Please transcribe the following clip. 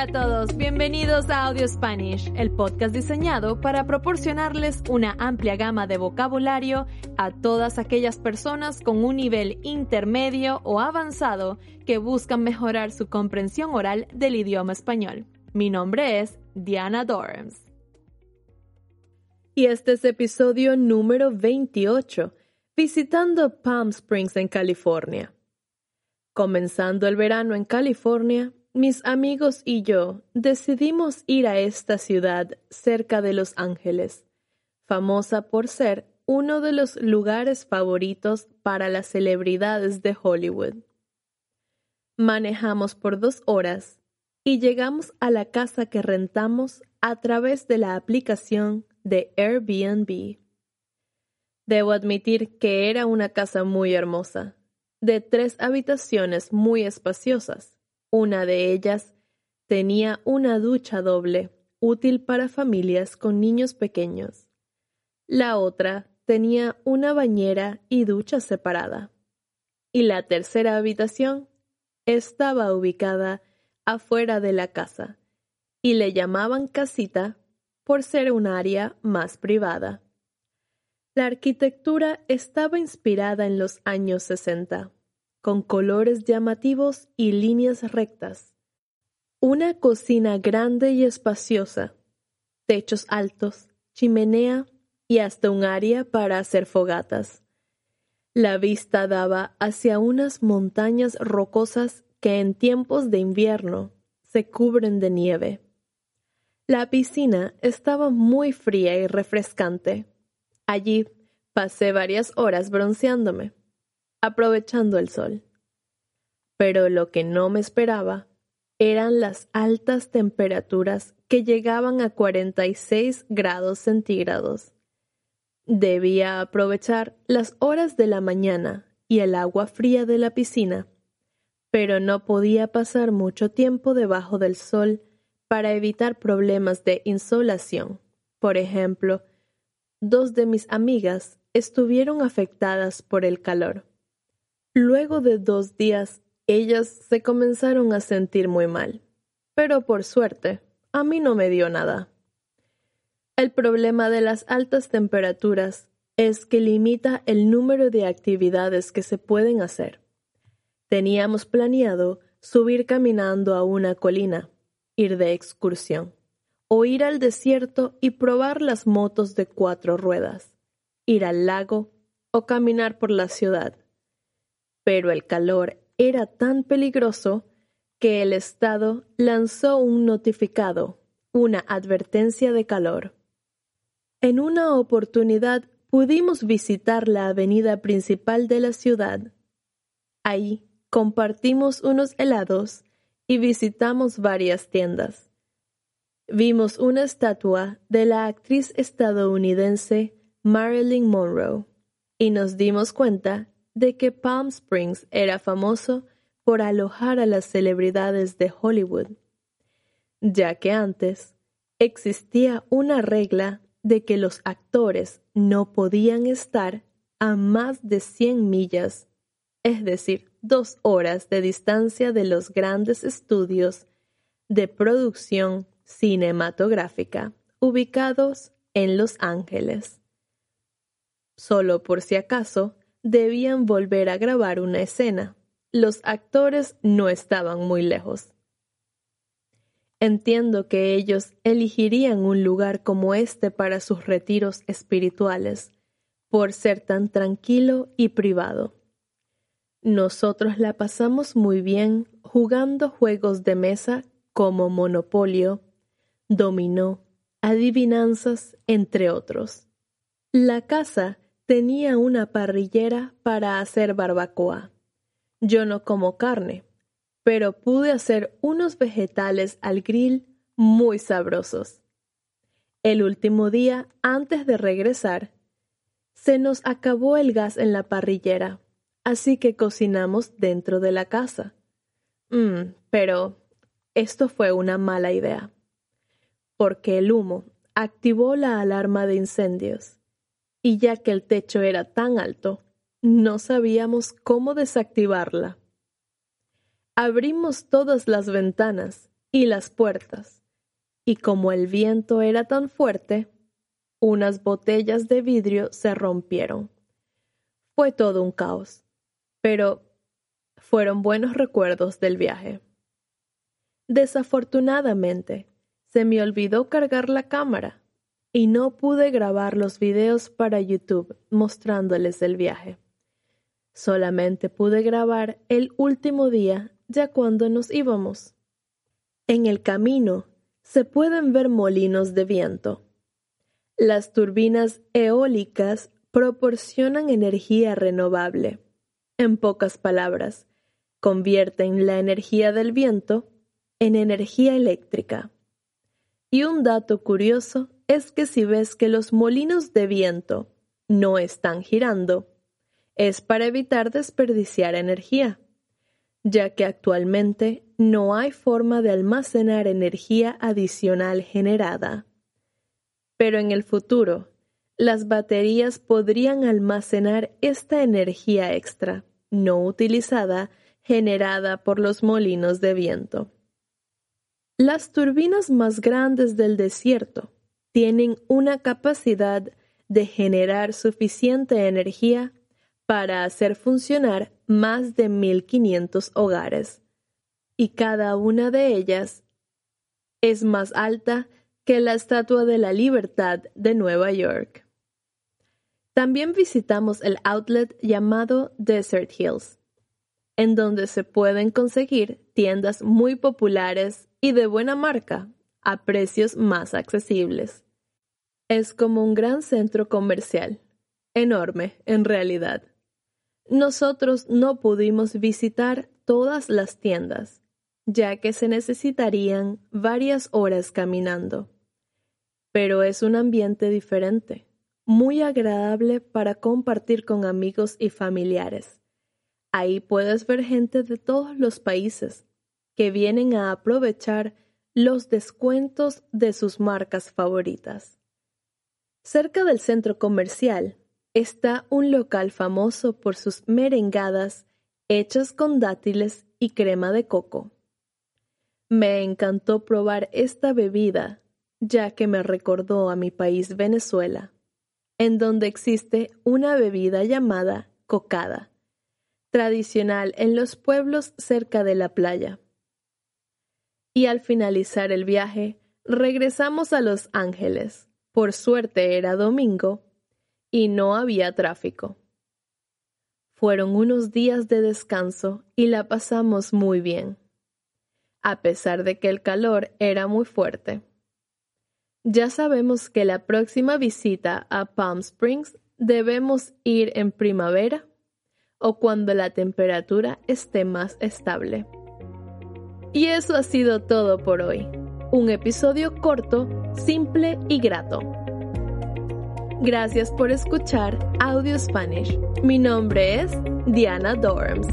Hola a todos, bienvenidos a Audio Spanish, el podcast diseñado para proporcionarles una amplia gama de vocabulario a todas aquellas personas con un nivel intermedio o avanzado que buscan mejorar su comprensión oral del idioma español. Mi nombre es Diana Dorms. Y este es episodio número 28, visitando Palm Springs en California. Comenzando el verano en California, mis amigos y yo decidimos ir a esta ciudad cerca de Los Ángeles, famosa por ser uno de los lugares favoritos para las celebridades de Hollywood. Manejamos por dos horas y llegamos a la casa que rentamos a través de la aplicación de Airbnb. Debo admitir que era una casa muy hermosa, de tres habitaciones muy espaciosas una de ellas tenía una ducha doble, útil para familias con niños pequeños. La otra tenía una bañera y ducha separada. Y la tercera habitación estaba ubicada afuera de la casa, y le llamaban casita por ser un área más privada. La arquitectura estaba inspirada en los años sesenta con colores llamativos y líneas rectas. Una cocina grande y espaciosa, techos altos, chimenea y hasta un área para hacer fogatas. La vista daba hacia unas montañas rocosas que en tiempos de invierno se cubren de nieve. La piscina estaba muy fría y refrescante. Allí pasé varias horas bronceándome aprovechando el sol. Pero lo que no me esperaba eran las altas temperaturas que llegaban a 46 grados centígrados. Debía aprovechar las horas de la mañana y el agua fría de la piscina, pero no podía pasar mucho tiempo debajo del sol para evitar problemas de insolación. Por ejemplo, dos de mis amigas estuvieron afectadas por el calor. Luego de dos días, ellas se comenzaron a sentir muy mal. Pero por suerte, a mí no me dio nada. El problema de las altas temperaturas es que limita el número de actividades que se pueden hacer. Teníamos planeado subir caminando a una colina, ir de excursión, o ir al desierto y probar las motos de cuatro ruedas, ir al lago o caminar por la ciudad pero el calor era tan peligroso que el Estado lanzó un notificado, una advertencia de calor. En una oportunidad pudimos visitar la avenida principal de la ciudad. Ahí compartimos unos helados y visitamos varias tiendas. Vimos una estatua de la actriz estadounidense Marilyn Monroe y nos dimos cuenta de que Palm Springs era famoso por alojar a las celebridades de Hollywood, ya que antes existía una regla de que los actores no podían estar a más de 100 millas, es decir, dos horas de distancia de los grandes estudios de producción cinematográfica ubicados en Los Ángeles. Solo por si acaso, debían volver a grabar una escena. Los actores no estaban muy lejos. Entiendo que ellos elegirían un lugar como este para sus retiros espirituales, por ser tan tranquilo y privado. Nosotros la pasamos muy bien jugando juegos de mesa como Monopolio, Dominó, Adivinanzas, entre otros. La casa tenía una parrillera para hacer barbacoa. Yo no como carne, pero pude hacer unos vegetales al grill muy sabrosos. El último día, antes de regresar, se nos acabó el gas en la parrillera, así que cocinamos dentro de la casa. Mm, pero esto fue una mala idea, porque el humo activó la alarma de incendios y ya que el techo era tan alto, no sabíamos cómo desactivarla. Abrimos todas las ventanas y las puertas, y como el viento era tan fuerte, unas botellas de vidrio se rompieron. Fue todo un caos, pero fueron buenos recuerdos del viaje. Desafortunadamente, se me olvidó cargar la cámara y no pude grabar los videos para YouTube mostrándoles el viaje. Solamente pude grabar el último día ya cuando nos íbamos. En el camino se pueden ver molinos de viento. Las turbinas eólicas proporcionan energía renovable. En pocas palabras, convierten la energía del viento en energía eléctrica. Y un dato curioso es que si ves que los molinos de viento no están girando, es para evitar desperdiciar energía ya que actualmente no hay forma de almacenar energía adicional generada. Pero en el futuro, las baterías podrían almacenar esta energía extra, no utilizada, generada por los molinos de viento. Las turbinas más grandes del desierto tienen una capacidad de generar suficiente energía para hacer funcionar más de 1.500 hogares, y cada una de ellas es más alta que la Estatua de la Libertad de Nueva York. También visitamos el outlet llamado Desert Hills, en donde se pueden conseguir tiendas muy populares y de buena marca a precios más accesibles. Es como un gran centro comercial, enorme en realidad. Nosotros no pudimos visitar todas las tiendas, ya que se necesitarían varias horas caminando. Pero es un ambiente diferente, muy agradable para compartir con amigos y familiares. Ahí puedes ver gente de todos los países que vienen a aprovechar los descuentos de sus marcas favoritas. Cerca del centro comercial está un local famoso por sus merengadas hechas con dátiles y crema de coco. Me encantó probar esta bebida, ya que me recordó a mi país Venezuela, en donde existe una bebida llamada cocada, tradicional en los pueblos cerca de la playa. Y al finalizar el viaje, regresamos a Los Ángeles. Por suerte era domingo y no había tráfico. Fueron unos días de descanso y la pasamos muy bien, a pesar de que el calor era muy fuerte. Ya sabemos que la próxima visita a Palm Springs debemos ir en primavera o cuando la temperatura esté más estable. Y eso ha sido todo por hoy. Un episodio corto, simple y grato. Gracias por escuchar Audio Spanish. Mi nombre es Diana Dorms.